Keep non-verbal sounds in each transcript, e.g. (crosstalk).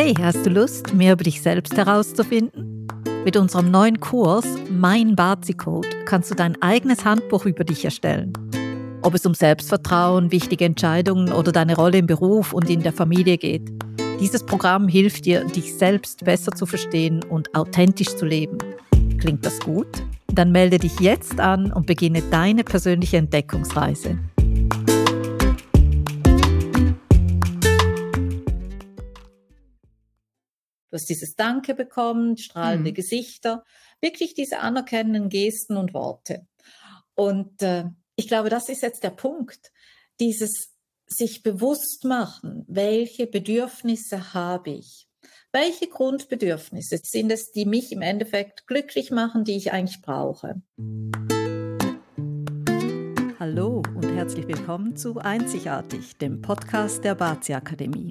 Hey, hast du Lust, mehr über dich selbst herauszufinden? Mit unserem neuen Kurs Mein Bazi Code kannst du dein eigenes Handbuch über dich erstellen. Ob es um Selbstvertrauen, wichtige Entscheidungen oder deine Rolle im Beruf und in der Familie geht. Dieses Programm hilft dir, dich selbst besser zu verstehen und authentisch zu leben. Klingt das gut? Dann melde dich jetzt an und beginne deine persönliche Entdeckungsreise. Du hast dieses Danke bekommen, strahlende mhm. Gesichter, wirklich diese anerkennenden Gesten und Worte. Und äh, ich glaube, das ist jetzt der Punkt. Dieses sich bewusst machen, welche Bedürfnisse habe ich? Welche Grundbedürfnisse sind es, die mich im Endeffekt glücklich machen, die ich eigentlich brauche? Hallo und herzlich willkommen zu Einzigartig, dem Podcast der Bazi Akademie.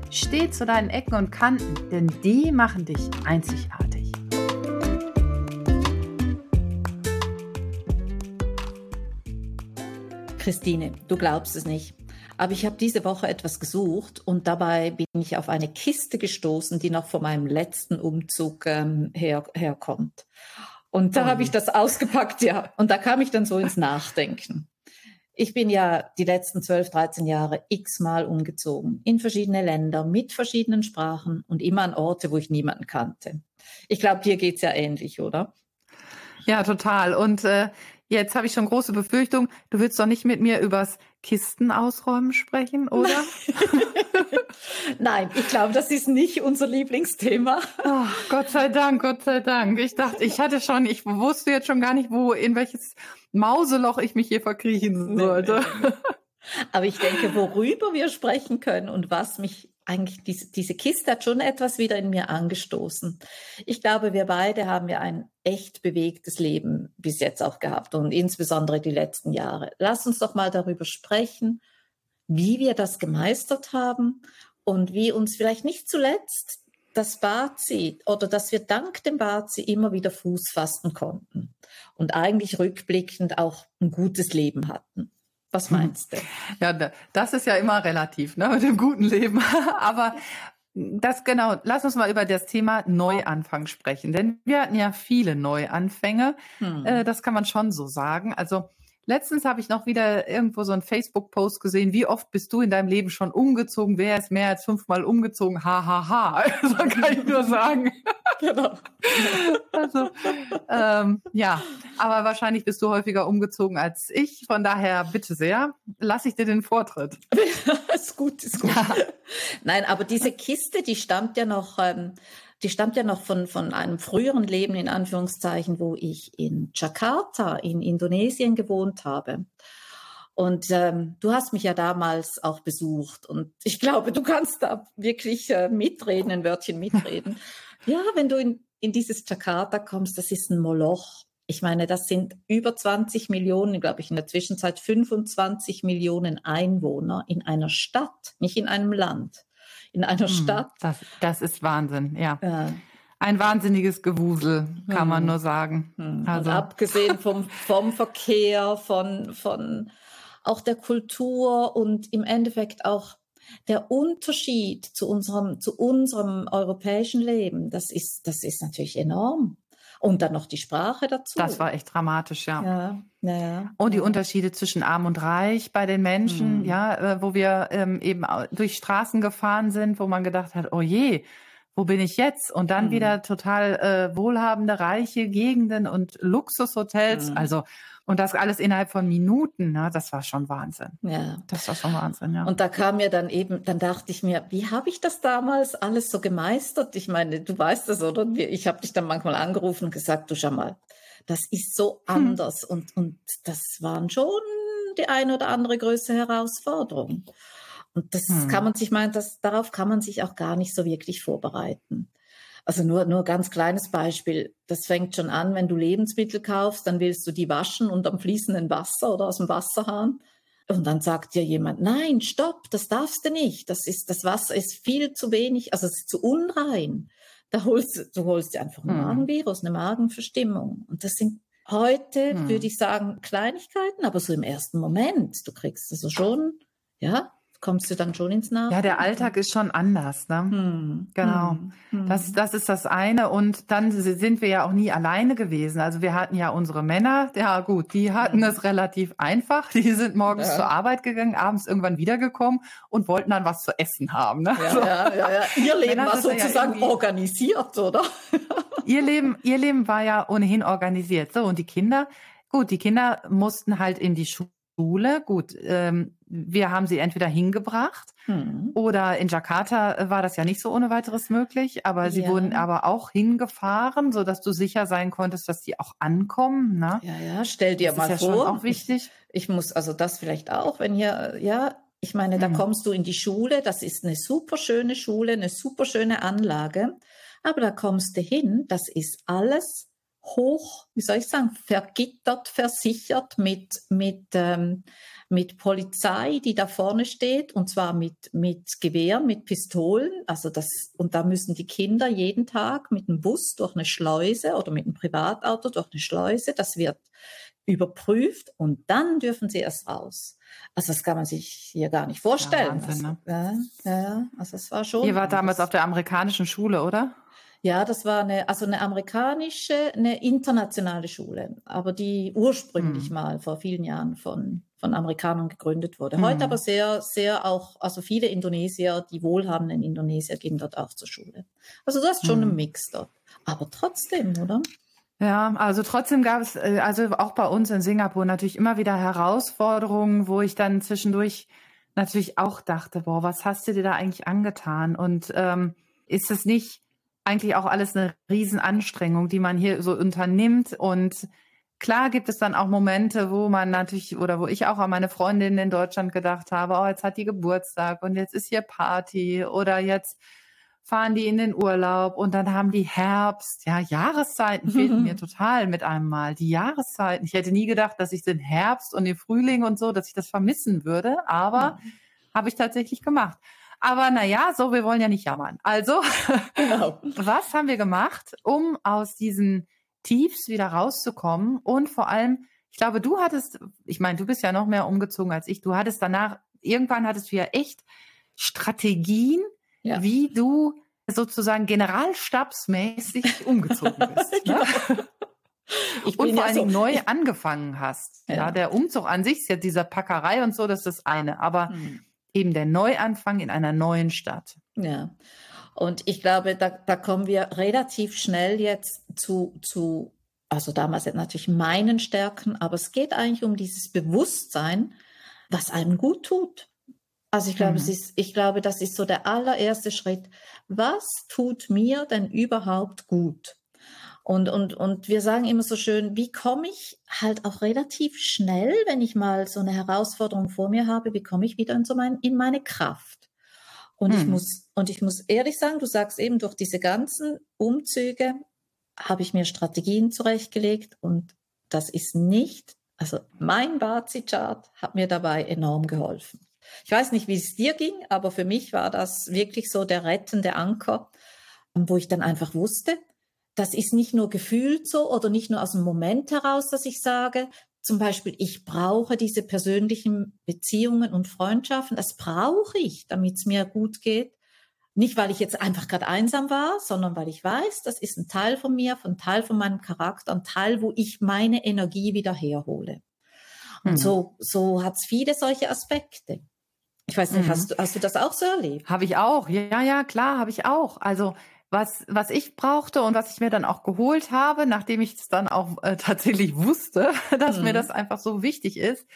Steh zu deinen Ecken und Kanten, denn die machen dich einzigartig. Christine, du glaubst es nicht. Aber ich habe diese Woche etwas gesucht und dabei bin ich auf eine Kiste gestoßen, die noch von meinem letzten Umzug ähm, her, herkommt. Und da oh. habe ich das ausgepackt, ja. Und da kam ich dann so ins Nachdenken. Ich bin ja die letzten 12, 13 Jahre x-mal umgezogen, in verschiedene Länder, mit verschiedenen Sprachen und immer an Orte, wo ich niemanden kannte. Ich glaube, dir geht's ja ähnlich, oder? Ja, total. Und äh, jetzt habe ich schon große Befürchtung, du willst doch nicht mit mir übers Kisten ausräumen sprechen, oder? (laughs) Nein, ich glaube, das ist nicht unser Lieblingsthema. Oh, Gott sei Dank, Gott sei Dank. Ich dachte, ich hatte schon, ich wusste jetzt schon gar nicht, wo, in welches Mauseloch ich mich hier verkriechen sollte. Nee, nee, nee. Aber ich denke, worüber wir sprechen können und was mich eigentlich, diese, diese Kiste hat schon etwas wieder in mir angestoßen. Ich glaube, wir beide haben ja ein echt bewegtes Leben bis jetzt auch gehabt und insbesondere die letzten Jahre. Lass uns doch mal darüber sprechen, wie wir das gemeistert haben und wie uns vielleicht nicht zuletzt das Bazi oder dass wir dank dem Bazi immer wieder Fuß fassen konnten und eigentlich rückblickend auch ein gutes Leben hatten. Was hm. meinst du? Ja, das ist ja immer relativ, ne, mit dem guten Leben. (laughs) Aber das genau, lass uns mal über das Thema Neuanfang sprechen. Denn wir hatten ja viele Neuanfänge. Hm. Äh, das kann man schon so sagen. Also Letztens habe ich noch wieder irgendwo so einen Facebook-Post gesehen. Wie oft bist du in deinem Leben schon umgezogen? Wer ist mehr als fünfmal umgezogen? Ha, ha, ha. (laughs) So (laughs) kann ich nur sagen. genau. Also, ähm, ja. Aber wahrscheinlich bist du häufiger umgezogen als ich. Von daher, bitte sehr, lasse ich dir den Vortritt. (laughs) ist gut, ist gut. Ja. Nein, aber diese Kiste, die stammt ja noch, ähm, die stammt ja noch von, von einem früheren Leben, in Anführungszeichen, wo ich in Jakarta in Indonesien gewohnt habe. Und ähm, du hast mich ja damals auch besucht und ich glaube, du kannst da wirklich äh, mitreden, ein Wörtchen mitreden. (laughs) ja, wenn du in, in dieses Jakarta kommst, das ist ein Moloch. Ich meine, das sind über 20 Millionen, glaube ich, in der Zwischenzeit 25 Millionen Einwohner in einer Stadt, nicht in einem Land in einer hm, Stadt. Das, das ist Wahnsinn, ja. ja. Ein wahnsinniges Gewusel, kann man nur sagen. Hm. Also. Und abgesehen vom, (laughs) vom Verkehr, von, von auch der Kultur und im Endeffekt auch der Unterschied zu unserem, zu unserem europäischen Leben, das ist, das ist natürlich enorm. Und dann noch die Sprache dazu. Das war echt dramatisch, ja. Ja, ja. Und die. Unterschiede zwischen arm und reich bei den Menschen, mhm. ja, äh, wo wir ähm, eben durch Straßen gefahren sind, wo man gedacht hat, oh je, wo bin ich jetzt? Und dann mhm. wieder total äh, wohlhabende, reiche Gegenden und Luxushotels. Mhm. Also und das alles innerhalb von Minuten, ne? das war schon Wahnsinn. Ja. Das war schon Wahnsinn, ja. Und da kam mir dann eben, dann dachte ich mir, wie habe ich das damals alles so gemeistert? Ich meine, du weißt das, oder? Ich habe dich dann manchmal angerufen und gesagt, du schau mal, das ist so hm. anders. Hm. Und, und das waren schon die eine oder andere größere Herausforderung. Und das hm. kann man sich meinen, das, darauf kann man sich auch gar nicht so wirklich vorbereiten. Also nur, nur ganz kleines Beispiel. Das fängt schon an, wenn du Lebensmittel kaufst, dann willst du die waschen und am fließenden Wasser oder aus dem Wasserhahn. Und dann sagt dir jemand, nein, stopp, das darfst du nicht. Das ist, das Wasser ist viel zu wenig, also es ist zu unrein. Da holst du holst dir einfach ein hm. Magenvirus, eine Magenverstimmung. Und das sind heute, hm. würde ich sagen, Kleinigkeiten, aber so im ersten Moment. Du kriegst also schon, ja, kommst du dann schon ins Nach. Ja, der Alltag ist schon anders. Ne? Hm. Genau. Hm. Das, das ist das eine. Und dann sind wir ja auch nie alleine gewesen. Also wir hatten ja unsere Männer, ja gut, die hatten es relativ einfach. Die sind morgens ja. zur Arbeit gegangen, abends irgendwann wiedergekommen und wollten dann was zu essen haben. Ne? Ja, so. ja, ja, ja, Ihr Leben Männer war sozusagen organisiert, oder? ihr Leben, ihr Leben war ja ohnehin organisiert. So, und die Kinder, gut, die Kinder mussten halt in die Schule Schule. Gut, ähm, wir haben sie entweder hingebracht hm. oder in Jakarta äh, war das ja nicht so ohne weiteres möglich, aber sie ja. wurden aber auch hingefahren, so dass du sicher sein konntest, dass die auch ankommen. Ne? Ja, ja, stell dir das mal ist ja vor. Schon auch wichtig. Ich, ich, muss also das vielleicht auch, wenn hier, ja, ich meine, da hm. kommst du in die Schule, das ist eine super schöne Schule, eine super schöne Anlage, aber da kommst du hin, das ist alles hoch, wie soll ich sagen, vergittert, versichert mit, mit, ähm, mit Polizei, die da vorne steht, und zwar mit, mit Gewehren, mit Pistolen. Also das, und da müssen die Kinder jeden Tag mit dem Bus durch eine Schleuse oder mit einem Privatauto durch eine Schleuse. Das wird überprüft und dann dürfen sie erst raus. Also das kann man sich hier gar nicht vorstellen. Ja, Wahnsinn, ne? ja, ja, also es war schon. Ihr war damals auf der amerikanischen Schule, oder? Ja, das war eine, also eine amerikanische, eine internationale Schule, aber die ursprünglich hm. mal vor vielen Jahren von, von Amerikanern gegründet wurde. Heute hm. aber sehr, sehr auch, also viele Indonesier, die wohlhabenden Indonesier gehen dort auch zur Schule. Also du hast schon hm. einen Mix dort. Aber trotzdem, oder? Ja, also trotzdem gab es, äh, also auch bei uns in Singapur natürlich immer wieder Herausforderungen, wo ich dann zwischendurch natürlich auch dachte, boah, was hast du dir da eigentlich angetan? Und ähm, ist es nicht eigentlich auch alles eine Riesenanstrengung, die man hier so unternimmt. Und klar gibt es dann auch Momente, wo man natürlich oder wo ich auch an meine Freundin in Deutschland gedacht habe, oh, jetzt hat die Geburtstag und jetzt ist hier Party oder jetzt fahren die in den Urlaub und dann haben die Herbst. Ja, Jahreszeiten (laughs) fehlten mir total mit einem Mal. Die Jahreszeiten. Ich hätte nie gedacht, dass ich den Herbst und den Frühling und so, dass ich das vermissen würde, aber mhm. habe ich tatsächlich gemacht. Aber naja, so, wir wollen ja nicht jammern. Also, (laughs) genau. was haben wir gemacht, um aus diesen Tiefs wieder rauszukommen? Und vor allem, ich glaube, du hattest, ich meine, du bist ja noch mehr umgezogen als ich, du hattest danach, irgendwann hattest du ja echt Strategien, ja. wie du sozusagen generalstabsmäßig (laughs) umgezogen bist. ne? (laughs) Ich und vor allen Dingen so, neu angefangen hast. Ja. ja. der Umzug an sich ist ja dieser Packerei und so, das ist das eine. Aber hm eben der Neuanfang in einer neuen Stadt. Ja. Und ich glaube, da, da kommen wir relativ schnell jetzt zu, zu, also damals natürlich meinen Stärken, aber es geht eigentlich um dieses Bewusstsein, was einem gut tut. Also ich glaube, mhm. es ist, ich glaube, das ist so der allererste Schritt. Was tut mir denn überhaupt gut? Und, und, und wir sagen immer so schön, wie komme ich halt auch relativ schnell, wenn ich mal so eine Herausforderung vor mir habe, wie komme ich wieder in, so mein, in meine Kraft? Und hm. ich muss, und ich muss ehrlich sagen, du sagst eben, durch diese ganzen Umzüge habe ich mir Strategien zurechtgelegt und das ist nicht, also mein Bazi-Chart hat mir dabei enorm geholfen. Ich weiß nicht, wie es dir ging, aber für mich war das wirklich so der rettende Anker, wo ich dann einfach wusste, das ist nicht nur gefühlt so oder nicht nur aus dem Moment heraus, dass ich sage, zum Beispiel, ich brauche diese persönlichen Beziehungen und Freundschaften, das brauche ich, damit es mir gut geht. Nicht, weil ich jetzt einfach gerade einsam war, sondern weil ich weiß, das ist ein Teil von mir, ein Teil von meinem Charakter, ein Teil, wo ich meine Energie wieder herhole. Und mhm. so, so hat es viele solche Aspekte. Ich weiß nicht, mhm. hast, du, hast du das auch so erlebt? Habe ich auch. Ja, ja, klar, habe ich auch. Also was, was ich brauchte und was ich mir dann auch geholt habe, nachdem ich es dann auch äh, (laughs) tatsächlich wusste, dass mhm. mir das einfach so wichtig ist,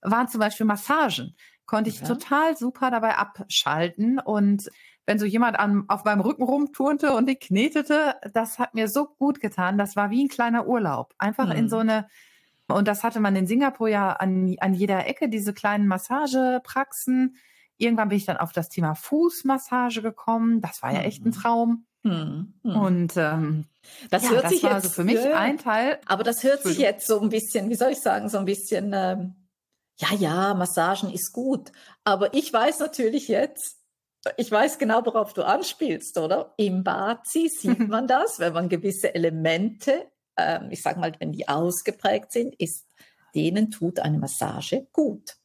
waren zum Beispiel Massagen. Konnte ich ja. total super dabei abschalten und wenn so jemand an, auf meinem Rücken rumturnte und ich knetete, das hat mir so gut getan. Das war wie ein kleiner Urlaub. Einfach mhm. in so eine, und das hatte man in Singapur ja an, an jeder Ecke, diese kleinen Massagepraxen Irgendwann bin ich dann auf das Thema Fußmassage gekommen. Das war ja echt ein mhm. Traum. Hm, hm. Und ähm, das ja, hört das sich war jetzt also für mich ein Teil. Aber das hört sich jetzt so ein bisschen, wie soll ich sagen, so ein bisschen, ähm, ja, ja, Massagen ist gut. Aber ich weiß natürlich jetzt, ich weiß genau, worauf du anspielst, oder? Im Bazi sieht (laughs) man das, wenn man gewisse Elemente, ähm, ich sage mal, wenn die ausgeprägt sind, ist, denen tut eine Massage gut.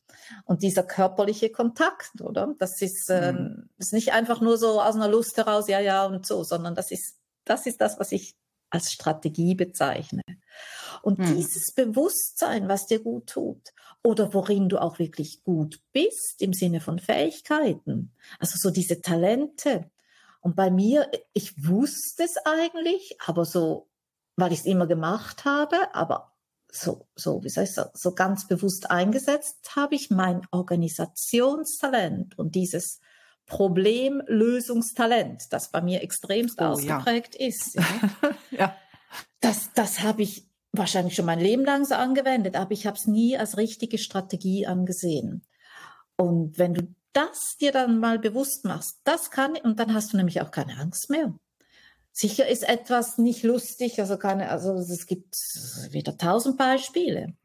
Und dieser körperliche Kontakt, oder? Das ist, ähm, mhm. ist nicht einfach nur so aus einer Lust heraus, ja, ja und so, sondern das ist, das ist das, was ich als Strategie bezeichne. Und mhm. dieses Bewusstsein, was dir gut tut oder worin du auch wirklich gut bist im Sinne von Fähigkeiten, also so diese Talente. Und bei mir, ich wusste es eigentlich, aber so, weil ich es immer gemacht habe, aber so, so, wie soll ich sagen, so ganz bewusst eingesetzt habe ich mein Organisationstalent und dieses Problemlösungstalent, das bei mir extremst oh, ausgeprägt ja. ist. Ja. (laughs) ja. Das, das habe ich wahrscheinlich schon mein Leben lang so angewendet, aber ich habe es nie als richtige Strategie angesehen. Und wenn du das dir dann mal bewusst machst, das kann, und dann hast du nämlich auch keine Angst mehr. Sicher ist etwas nicht lustig, also keine, also es gibt wieder tausend Beispiele.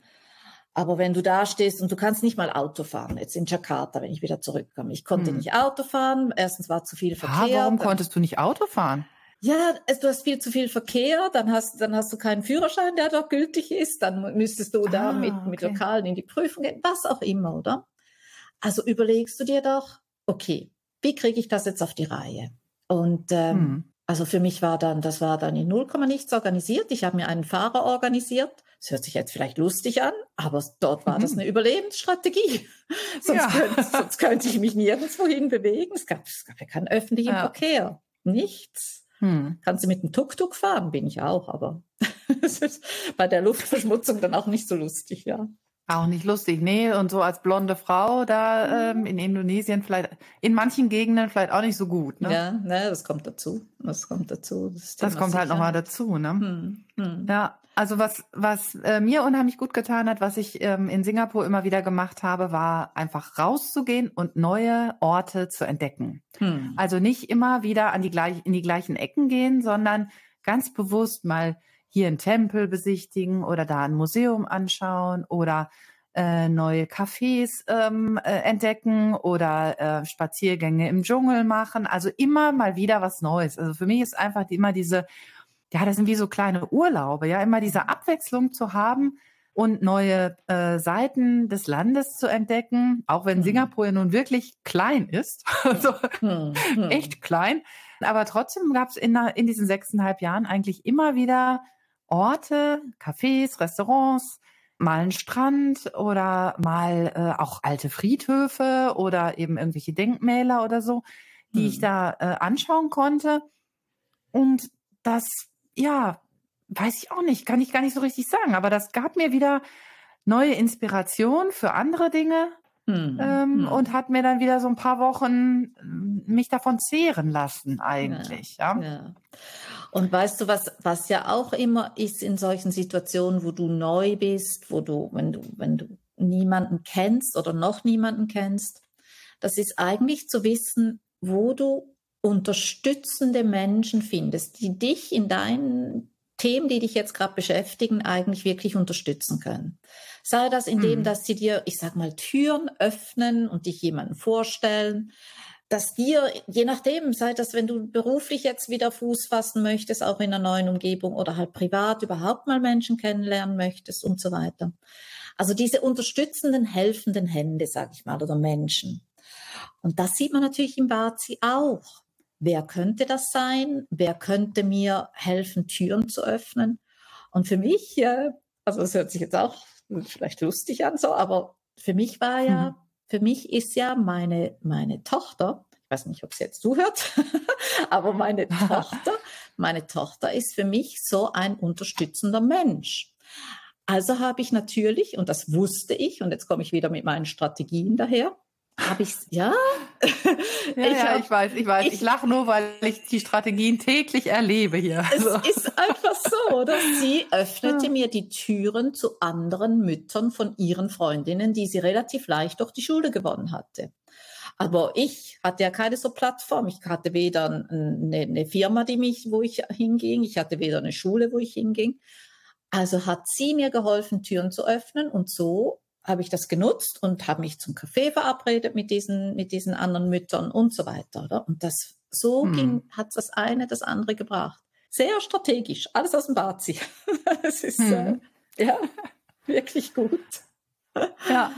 Aber wenn du da stehst und du kannst nicht mal Auto fahren, jetzt in Jakarta, wenn ich wieder zurückkomme. Ich konnte hm. nicht Auto fahren. Erstens war zu viel Verkehr. Ah, warum konntest du nicht Auto fahren? Ja, du hast viel zu viel Verkehr, dann hast, dann hast du keinen Führerschein, der dort gültig ist, dann müsstest du da ah, mit, okay. mit Lokalen in die Prüfung gehen, was auch immer, oder? Also überlegst du dir doch, okay, wie kriege ich das jetzt auf die Reihe? Und ähm, hm. Also für mich war dann, das war dann in 0, nichts organisiert. Ich habe mir einen Fahrer organisiert. Das hört sich jetzt vielleicht lustig an, aber dort war mhm. das eine Überlebensstrategie. (laughs) sonst, ja. könnte, sonst könnte ich mich nirgendwo hin bewegen. Es gab, es gab ja keinen öffentlichen ja. Verkehr. Nichts. Hm. Kannst du mit dem Tuk-Tuk fahren? Bin ich auch, aber (laughs) es ist bei der Luftverschmutzung dann auch nicht so lustig, ja. Auch nicht lustig, nee. Und so als blonde Frau da ähm, in Indonesien vielleicht, in manchen Gegenden vielleicht auch nicht so gut. Ne? Ja, ne, das kommt dazu. Das kommt dazu. Das, das kommt halt nochmal dazu, ne? Hm, hm. Ja, also was, was äh, mir unheimlich gut getan hat, was ich ähm, in Singapur immer wieder gemacht habe, war einfach rauszugehen und neue Orte zu entdecken. Hm. Also nicht immer wieder an die gleich, in die gleichen Ecken gehen, sondern ganz bewusst mal hier einen Tempel besichtigen oder da ein Museum anschauen oder äh, neue Cafés ähm, äh, entdecken oder äh, Spaziergänge im Dschungel machen. Also immer mal wieder was Neues. Also für mich ist einfach immer diese, ja, das sind wie so kleine Urlaube, ja, immer diese Abwechslung zu haben und neue äh, Seiten des Landes zu entdecken, auch wenn hm. Singapur ja nun wirklich klein ist, (laughs) also hm. Hm. echt klein. Aber trotzdem gab es in, in diesen sechseinhalb Jahren eigentlich immer wieder Orte, Cafés, Restaurants, mal einen Strand oder mal äh, auch alte Friedhöfe oder eben irgendwelche Denkmäler oder so, die hm. ich da äh, anschauen konnte. Und das, ja, weiß ich auch nicht, kann ich gar nicht so richtig sagen, aber das gab mir wieder neue Inspiration für andere Dinge, hm, ähm, hm. und hat mir dann wieder so ein paar Wochen ähm, mich davon zehren lassen eigentlich. Ja, ja. ja. Und weißt du, was, was ja auch immer ist in solchen Situationen, wo du neu bist, wo du, wenn du, wenn du niemanden kennst oder noch niemanden kennst, das ist eigentlich zu wissen, wo du unterstützende Menschen findest, die dich in deinen Themen, die dich jetzt gerade beschäftigen, eigentlich wirklich unterstützen können. Sei das indem, mhm. dass sie dir, ich sag mal, Türen öffnen und dich jemanden vorstellen, dass dir, je nachdem, sei das, wenn du beruflich jetzt wieder Fuß fassen möchtest, auch in einer neuen Umgebung oder halt privat überhaupt mal Menschen kennenlernen möchtest und so weiter. Also diese unterstützenden, helfenden Hände, sag ich mal, oder Menschen. Und das sieht man natürlich im Bazi auch. Wer könnte das sein? Wer könnte mir helfen, Türen zu öffnen? Und für mich, ja, also das hört sich jetzt auch vielleicht lustig an, so, aber für mich war ja, mhm. Für mich ist ja meine, meine Tochter, ich weiß nicht, ob sie jetzt zuhört, (laughs) aber meine (laughs) Tochter, meine Tochter ist für mich so ein unterstützender Mensch. Also habe ich natürlich, und das wusste ich, und jetzt komme ich wieder mit meinen Strategien daher, habe ich ja? (laughs) ja, ich, ja, ich weiß, ich weiß. Ich, ich lache nur, weil ich die Strategien täglich erlebe hier. Es also. ist einfach so, dass sie (laughs) öffnete mir die Türen zu anderen Müttern von ihren Freundinnen, die sie relativ leicht durch die Schule gewonnen hatte. Aber ich hatte ja keine so Plattform. Ich hatte weder eine, eine Firma, die mich, wo ich hinging. Ich hatte weder eine Schule, wo ich hinging. Also hat sie mir geholfen, Türen zu öffnen und so habe ich das genutzt und habe mich zum Café verabredet mit diesen, mit diesen anderen Müttern und so weiter. Oder? Und das so hm. ging, hat das eine das andere gebracht. Sehr strategisch, alles aus dem ziehen. (laughs) Es ist hm. äh, ja (laughs) wirklich gut. Ja.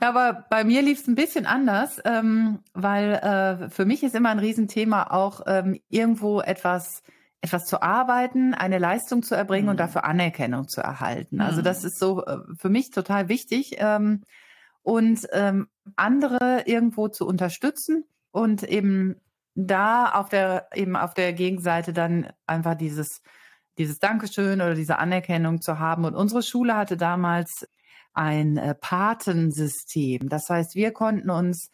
Ja, aber bei mir lief es ein bisschen anders, ähm, weil äh, für mich ist immer ein Riesenthema auch ähm, irgendwo etwas etwas zu arbeiten, eine Leistung zu erbringen mhm. und dafür Anerkennung zu erhalten. Also das mhm. ist so äh, für mich total wichtig ähm, und ähm, andere irgendwo zu unterstützen und eben da auf der eben auf der Gegenseite dann einfach dieses dieses Dankeschön oder diese Anerkennung zu haben. Und unsere Schule hatte damals ein äh, Patensystem. Das heißt, wir konnten uns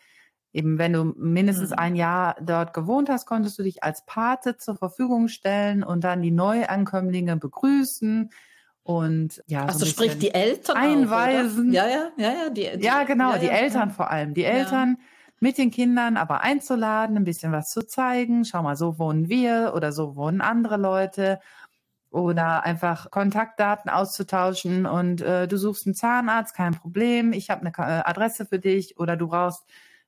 eben, wenn du mindestens mhm. ein Jahr dort gewohnt hast, konntest du dich als Pate zur Verfügung stellen und dann die Neuankömmlinge begrüßen und ja, also so sprich die Eltern einweisen. Auch, ja, ja, ja, ja, die, die ja genau, ja, die ja, Eltern ja. vor allem, die Eltern mit den Kindern aber einzuladen, ein bisschen was zu zeigen. Schau mal, so wohnen wir oder so wohnen andere Leute oder einfach Kontaktdaten auszutauschen und äh, du suchst einen Zahnarzt, kein Problem, ich habe eine äh, Adresse für dich oder du brauchst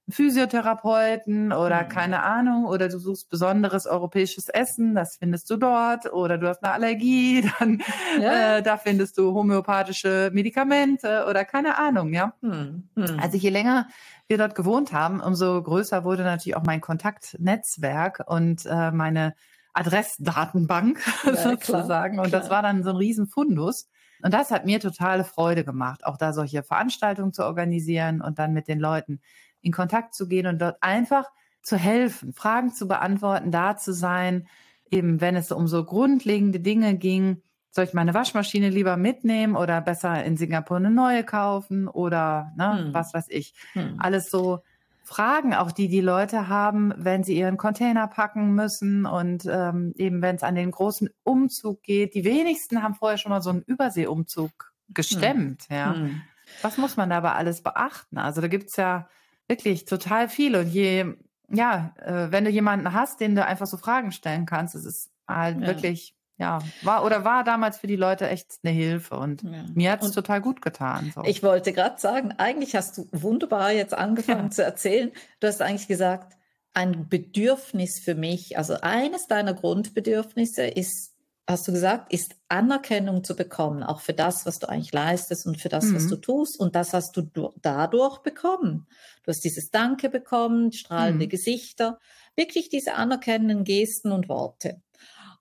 Physiotherapeuten oder mhm. keine Ahnung oder du suchst besonderes europäisches Essen, das findest du dort oder du hast eine Allergie, (laughs) dann ja. äh, da findest du homöopathische Medikamente oder keine Ahnung, ja. Mhm. Mhm. Also je länger wir dort gewohnt haben, umso größer wurde natürlich auch mein Kontaktnetzwerk und äh, meine Adressdatenbank (laughs) ja, sozusagen. Klar, und klar. das war dann so ein Riesenfundus. Und das hat mir totale Freude gemacht, auch da solche Veranstaltungen zu organisieren und dann mit den Leuten in Kontakt zu gehen und dort einfach zu helfen, Fragen zu beantworten, da zu sein, eben wenn es um so grundlegende Dinge ging, soll ich meine Waschmaschine lieber mitnehmen oder besser in Singapur eine neue kaufen oder ne, hm. was weiß ich. Hm. Alles so Fragen, auch die die Leute haben, wenn sie ihren Container packen müssen und ähm, eben wenn es an den großen Umzug geht. Die wenigsten haben vorher schon mal so einen Überseeumzug gestemmt. Hm. Ja. Hm. Was muss man dabei alles beachten? Also da gibt's ja wirklich total viel. Und je, ja, äh, wenn du jemanden hast, den du einfach so Fragen stellen kannst, es ist halt ja. wirklich ja, war oder war damals für die Leute echt eine Hilfe und ja. mir hat es total gut getan. So. Ich wollte gerade sagen, eigentlich hast du wunderbar jetzt angefangen ja. zu erzählen. Du hast eigentlich gesagt, ein Bedürfnis für mich, also eines deiner Grundbedürfnisse ist, hast du gesagt, ist Anerkennung zu bekommen, auch für das, was du eigentlich leistest und für das, mhm. was du tust. Und das hast du dadurch bekommen. Du hast dieses Danke bekommen, strahlende mhm. Gesichter, wirklich diese anerkennenden Gesten und Worte.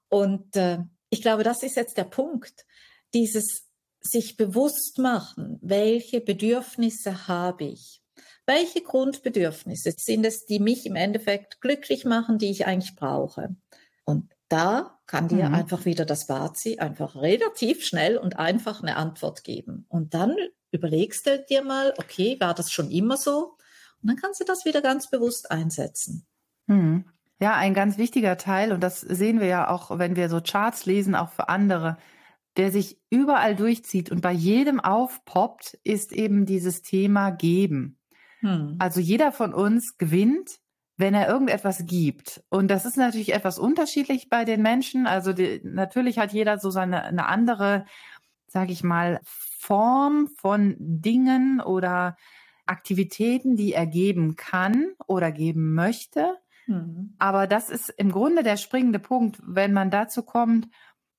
Und äh, ich glaube, das ist jetzt der Punkt. Dieses sich bewusst machen, welche Bedürfnisse habe ich? Welche Grundbedürfnisse sind es, die mich im Endeffekt glücklich machen, die ich eigentlich brauche? Und da kann dir mhm. einfach wieder das Bazi einfach relativ schnell und einfach eine Antwort geben. Und dann überlegst du dir mal, okay, war das schon immer so? Und dann kannst du das wieder ganz bewusst einsetzen. Mhm. Ja, ein ganz wichtiger Teil, und das sehen wir ja auch, wenn wir so Charts lesen, auch für andere, der sich überall durchzieht und bei jedem aufpoppt, ist eben dieses Thema geben. Hm. Also jeder von uns gewinnt, wenn er irgendetwas gibt. Und das ist natürlich etwas unterschiedlich bei den Menschen. Also die, natürlich hat jeder so seine eine andere, sage ich mal, Form von Dingen oder Aktivitäten, die er geben kann oder geben möchte. Mhm. Aber das ist im Grunde der springende Punkt, wenn man dazu kommt,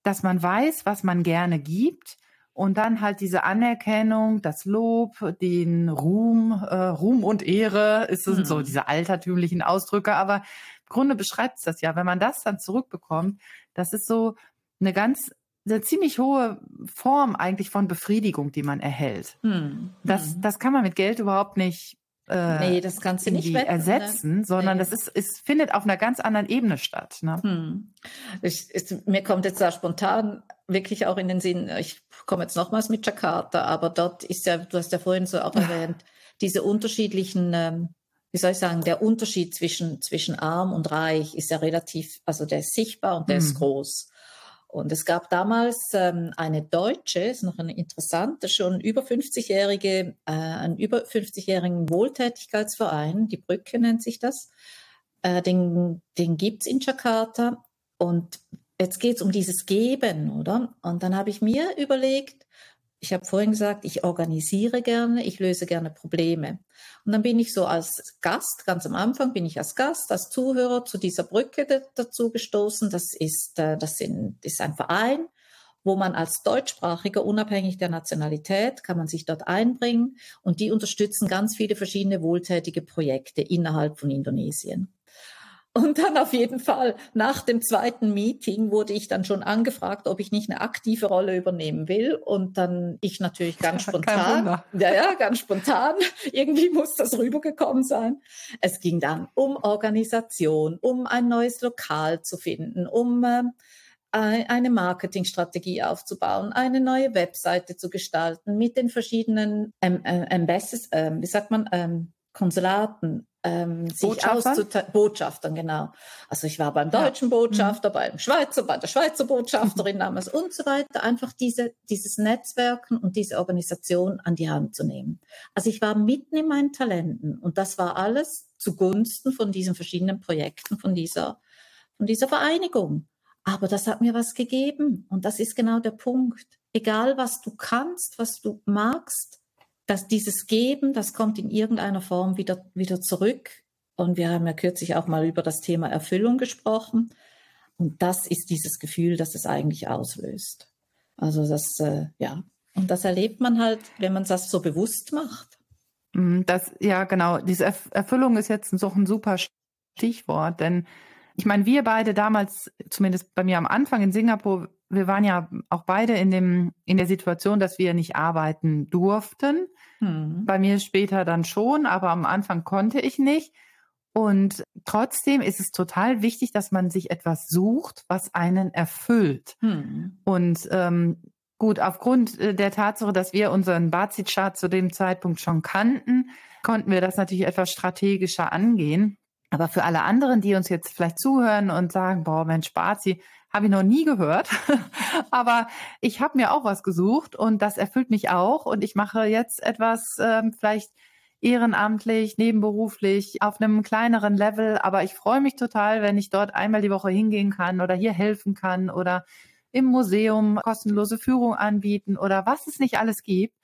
dass man weiß, was man gerne gibt und dann halt diese Anerkennung, das Lob, den Ruhm, äh, Ruhm und Ehre, ist mhm. so diese altertümlichen Ausdrücke, aber im Grunde beschreibt es das ja, wenn man das dann zurückbekommt, das ist so eine ganz eine ziemlich hohe Form eigentlich von Befriedigung, die man erhält. Mhm. Das, mhm. das kann man mit Geld überhaupt nicht äh, nee, das kannst du nicht wetten, ne? ersetzen, ne? sondern nee. das ist, es findet auf einer ganz anderen Ebene statt. Ne? Hm. Ich, ich, mir kommt jetzt da spontan wirklich auch in den Sinn, ich komme jetzt nochmals mit Jakarta, aber dort ist ja, du hast ja vorhin so auch erwähnt, diese unterschiedlichen, ähm, wie soll ich sagen, der Unterschied zwischen, zwischen arm und reich ist ja relativ, also der ist sichtbar und der hm. ist groß. Und es gab damals ähm, eine Deutsche, ist noch eine interessante, schon über 50-jährige, äh, einen über 50-jährigen Wohltätigkeitsverein, die Brücke nennt sich das. Äh, den den gibt es in Jakarta. Und jetzt geht es um dieses Geben, oder? Und dann habe ich mir überlegt, ich habe vorhin gesagt, ich organisiere gerne, ich löse gerne Probleme. Und dann bin ich so als Gast, ganz am Anfang bin ich als Gast, als Zuhörer zu dieser Brücke dazu gestoßen. Das ist, äh, das sind, ist ein Verein, wo man als Deutschsprachiger, unabhängig der Nationalität, kann man sich dort einbringen und die unterstützen ganz viele verschiedene wohltätige Projekte innerhalb von Indonesien. Und dann auf jeden Fall nach dem zweiten Meeting wurde ich dann schon angefragt, ob ich nicht eine aktive Rolle übernehmen will. Und dann ich natürlich ganz spontan, ja, ja, ganz spontan. (laughs) Irgendwie muss das rübergekommen sein. Es ging dann um Organisation, um ein neues Lokal zu finden, um äh, eine Marketingstrategie aufzubauen, eine neue Webseite zu gestalten mit den verschiedenen ähm, äh, Ambassadors, äh, wie sagt man, ähm, Konsulaten, ähm, sich Botschaftern? Botschaftern, genau. Also ich war beim deutschen ja. Botschafter, mhm. beim Schweizer, bei der Schweizer Botschafterin damals und so weiter. Einfach diese, dieses Netzwerken und diese Organisation an die Hand zu nehmen. Also ich war mitten in meinen Talenten und das war alles zugunsten von diesen verschiedenen Projekten, von dieser, von dieser Vereinigung. Aber das hat mir was gegeben und das ist genau der Punkt. Egal was du kannst, was du magst, dass dieses Geben, das kommt in irgendeiner Form wieder, wieder zurück. Und wir haben ja kürzlich auch mal über das Thema Erfüllung gesprochen. Und das ist dieses Gefühl, das es eigentlich auslöst. Also das, äh, ja. Und das erlebt man halt, wenn man das so bewusst macht. Mhm, das, ja, genau. Diese Erfüllung ist jetzt so ein super Stichwort, denn ich meine, wir beide damals, zumindest bei mir am Anfang in Singapur, wir waren ja auch beide in dem, in der Situation, dass wir nicht arbeiten durften. Hm. Bei mir später dann schon, aber am Anfang konnte ich nicht. Und trotzdem ist es total wichtig, dass man sich etwas sucht, was einen erfüllt. Hm. Und ähm, gut, aufgrund äh, der Tatsache, dass wir unseren Bazit-Chart zu dem Zeitpunkt schon kannten, konnten wir das natürlich etwas strategischer angehen. Aber für alle anderen, die uns jetzt vielleicht zuhören und sagen, boah, Mensch, Bazi, habe ich noch nie gehört. (laughs) Aber ich habe mir auch was gesucht und das erfüllt mich auch. Und ich mache jetzt etwas ähm, vielleicht ehrenamtlich, nebenberuflich, auf einem kleineren Level. Aber ich freue mich total, wenn ich dort einmal die Woche hingehen kann oder hier helfen kann oder im Museum kostenlose Führung anbieten oder was es nicht alles gibt.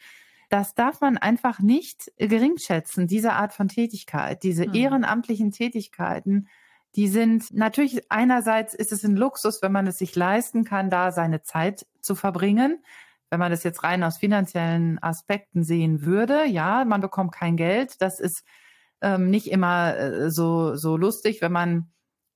Das darf man einfach nicht geringschätzen, diese Art von Tätigkeit, diese mhm. ehrenamtlichen Tätigkeiten die sind natürlich einerseits ist es ein Luxus, wenn man es sich leisten kann, da seine Zeit zu verbringen. Wenn man das jetzt rein aus finanziellen Aspekten sehen würde, ja, man bekommt kein Geld. Das ist ähm, nicht immer äh, so, so lustig, wenn man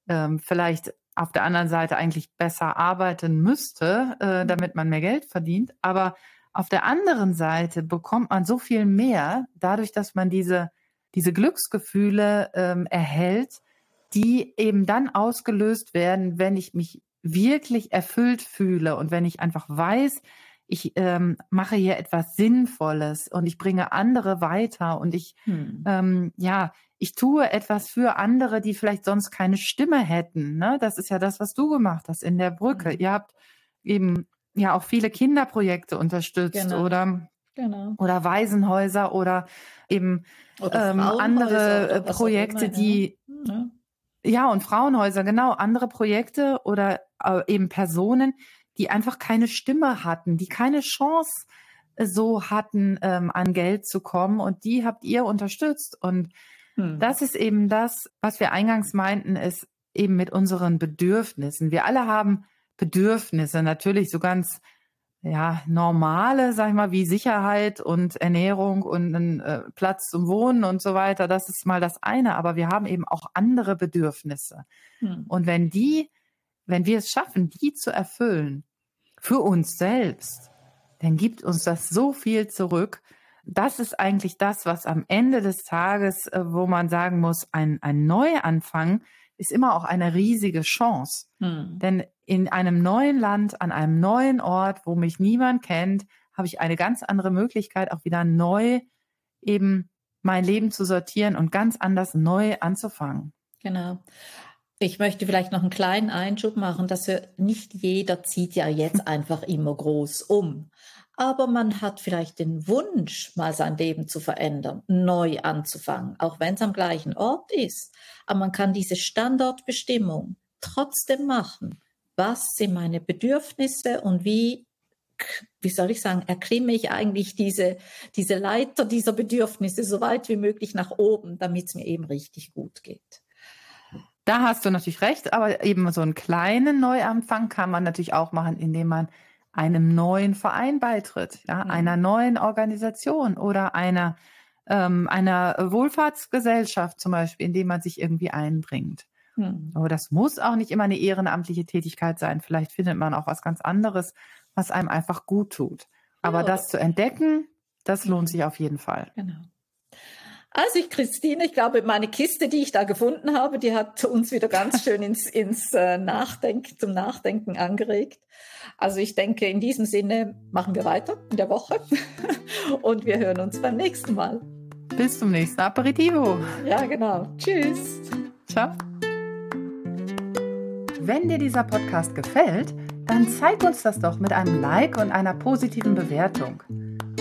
ähm, vielleicht auf der anderen Seite eigentlich besser arbeiten müsste, äh, mhm. damit man mehr Geld verdient. Aber auf der anderen Seite bekommt man so viel mehr dadurch, dass man diese, diese Glücksgefühle ähm, erhält, die eben dann ausgelöst werden, wenn ich mich wirklich erfüllt fühle und wenn ich einfach weiß, ich ähm, mache hier etwas Sinnvolles und ich bringe andere weiter und ich, hm. ähm, ja, ich tue etwas für andere, die vielleicht sonst keine Stimme hätten. Ne? Das ist ja das, was du gemacht hast in der Brücke. Hm. Ihr habt eben ja auch viele Kinderprojekte unterstützt genau. oder Genau. oder Waisenhäuser oder eben oder ähm, andere Projekte, immer, die ja. Ja, und Frauenhäuser, genau, andere Projekte oder äh, eben Personen, die einfach keine Stimme hatten, die keine Chance äh, so hatten, ähm, an Geld zu kommen und die habt ihr unterstützt. Und hm. das ist eben das, was wir eingangs meinten, ist eben mit unseren Bedürfnissen. Wir alle haben Bedürfnisse, natürlich so ganz ja, normale, sag ich mal, wie Sicherheit und Ernährung und einen äh, Platz zum Wohnen und so weiter, das ist mal das eine, aber wir haben eben auch andere Bedürfnisse. Hm. Und wenn die, wenn wir es schaffen, die zu erfüllen, für uns selbst, dann gibt uns das so viel zurück. Das ist eigentlich das, was am Ende des Tages, äh, wo man sagen muss, ein, ein Neuanfang ist immer auch eine riesige Chance. Hm. Denn in einem neuen Land, an einem neuen Ort, wo mich niemand kennt, habe ich eine ganz andere Möglichkeit, auch wieder neu eben mein Leben zu sortieren und ganz anders neu anzufangen. Genau. Ich möchte vielleicht noch einen kleinen Einschub machen, dass wir, nicht jeder zieht ja jetzt einfach immer groß um. Aber man hat vielleicht den Wunsch, mal sein Leben zu verändern, neu anzufangen, auch wenn es am gleichen Ort ist. Aber man kann diese Standortbestimmung trotzdem machen. Was sind meine Bedürfnisse und wie, wie soll ich sagen, erklimme ich eigentlich diese, diese Leiter dieser Bedürfnisse so weit wie möglich nach oben, damit es mir eben richtig gut geht. Da hast du natürlich recht, aber eben so einen kleinen Neuanfang kann man natürlich auch machen, indem man einem neuen Verein beitritt, ja, mhm. einer neuen Organisation oder einer, ähm, einer Wohlfahrtsgesellschaft zum Beispiel, indem man sich irgendwie einbringt. Mhm. Aber das muss auch nicht immer eine ehrenamtliche Tätigkeit sein. Vielleicht findet man auch was ganz anderes, was einem einfach gut tut. Aber ja. das zu entdecken, das lohnt sich auf jeden Fall. Genau. Also ich, Christine, ich glaube, meine Kiste, die ich da gefunden habe, die hat uns wieder ganz (laughs) schön ins, ins äh, Nachdenken, zum Nachdenken angeregt. Also ich denke, in diesem Sinne machen wir weiter in der Woche (laughs) und wir hören uns beim nächsten Mal. Bis zum nächsten Aperitivo. Ja, genau. Tschüss. Ciao. Wenn dir dieser Podcast gefällt, dann zeig uns das doch mit einem Like und einer positiven Bewertung.